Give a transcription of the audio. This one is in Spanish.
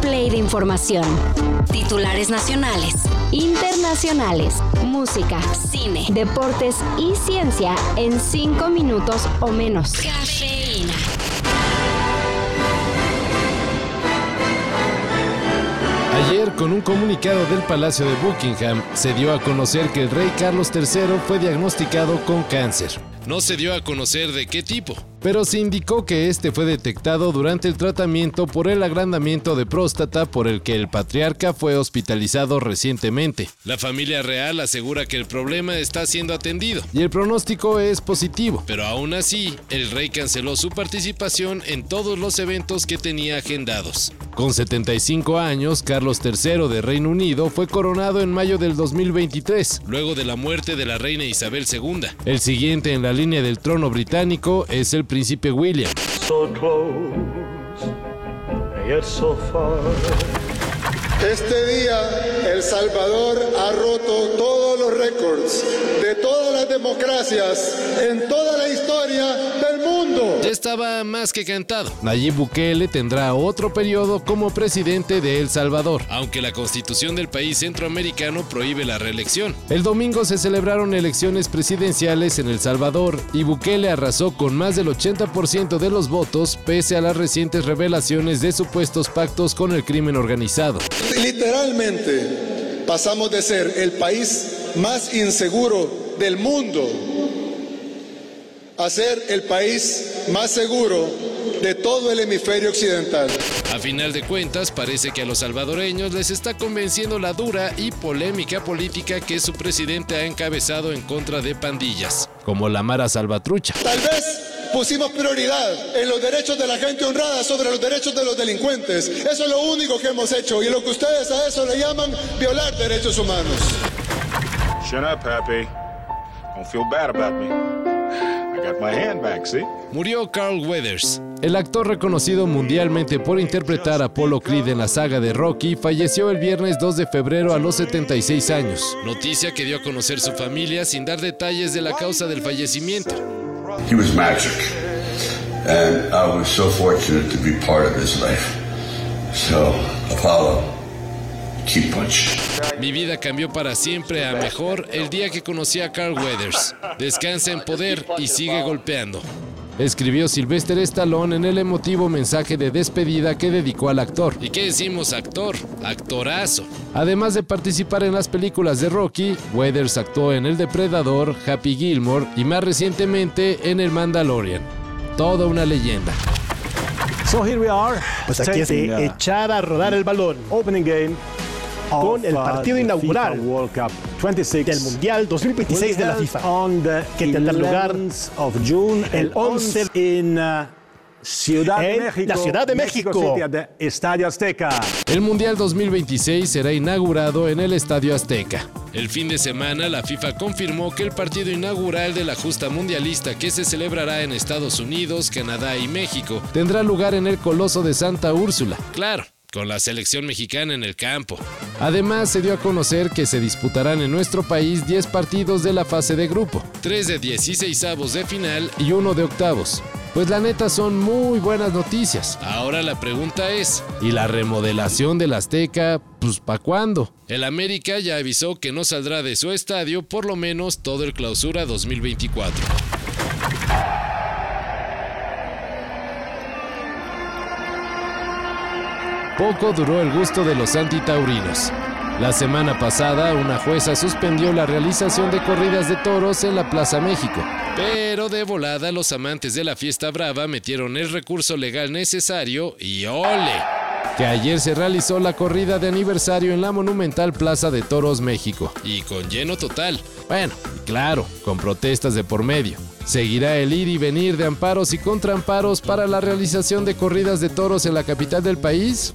play de información. Titulares nacionales, internacionales, música, cine, deportes y ciencia en 5 minutos o menos. Cafeína. Ayer, con un comunicado del Palacio de Buckingham, se dio a conocer que el rey Carlos III fue diagnosticado con cáncer. No se dio a conocer de qué tipo, pero se indicó que este fue detectado durante el tratamiento por el agrandamiento de próstata por el que el patriarca fue hospitalizado recientemente. La familia real asegura que el problema está siendo atendido y el pronóstico es positivo, pero aún así, el rey canceló su participación en todos los eventos que tenía agendados. Con 75 años, Carlos III de Reino Unido fue coronado en mayo del 2023, luego de la muerte de la reina Isabel II. El siguiente en la línea del trono británico es el príncipe William. Este día El Salvador ha roto récords de todas las democracias en toda la historia del mundo. Ya estaba más que cantado. Nayib Bukele tendrá otro periodo como presidente de El Salvador, aunque la constitución del país centroamericano prohíbe la reelección. El domingo se celebraron elecciones presidenciales en El Salvador y Bukele arrasó con más del 80% de los votos pese a las recientes revelaciones de supuestos pactos con el crimen organizado. Literalmente pasamos de ser el país más inseguro del mundo a ser el país más seguro de todo el hemisferio occidental. A final de cuentas, parece que a los salvadoreños les está convenciendo la dura y polémica política que su presidente ha encabezado en contra de pandillas, como la Mara Salvatrucha. Tal vez pusimos prioridad en los derechos de la gente honrada sobre los derechos de los delincuentes. Eso es lo único que hemos hecho y lo que ustedes a eso le llaman violar derechos humanos. Shut up, Happy. Don't feel bad about me. I got my hand back, see? Murió Carl Weathers. El actor reconocido mundialmente por interpretar a Apollo Creed en la saga de Rocky falleció el viernes 2 de febrero a los 76 años. Noticia que dio a conocer su familia sin dar detalles de la causa del fallecimiento. He was magic. And I was so fortunate to be part of his life. So, Apollo, keep punch. Mi vida cambió para siempre a mejor el día que conocí a Carl Weathers. Descansa en poder y sigue golpeando. Escribió Sylvester Stallone en el emotivo mensaje de despedida que dedicó al actor. ¿Y qué decimos actor? Actorazo. Además de participar en las películas de Rocky, Weathers actuó en El Depredador, Happy Gilmore y más recientemente en El Mandalorian. Toda una leyenda. So here we are, Pues aquí es echar a rodar el balón opening game con el uh, partido inaugural FIFA World Cup 26 del Mundial 2026 de la FIFA. held on the que tendrá lugar 11th of June el el 11 11 in uh, Ciudad de en México, la Ciudad de México. The Estadio Azteca. El Mundial 2026 será inaugurado en el Estadio Azteca. El fin de semana, la FIFA confirmó que el partido inaugural de la justa mundialista que se celebrará en Estados Unidos, Canadá y México tendrá lugar en el Coloso de Santa Úrsula. Claro. Con la selección mexicana en el campo. Además, se dio a conocer que se disputarán en nuestro país 10 partidos de la fase de grupo, 3 de 16 avos de final y uno de octavos. Pues la neta son muy buenas noticias. Ahora la pregunta es, ¿y la remodelación del Azteca, pues para cuándo? El América ya avisó que no saldrá de su estadio por lo menos todo el clausura 2024. Poco duró el gusto de los antitaurinos. La semana pasada, una jueza suspendió la realización de corridas de toros en la Plaza México. Pero de volada, los amantes de la fiesta brava metieron el recurso legal necesario y ¡ole! Que ayer se realizó la corrida de aniversario en la monumental Plaza de Toros México. Y con lleno total. Bueno, claro, con protestas de por medio. ¿Seguirá el ir y venir de amparos y contraamparos para la realización de corridas de toros en la capital del país?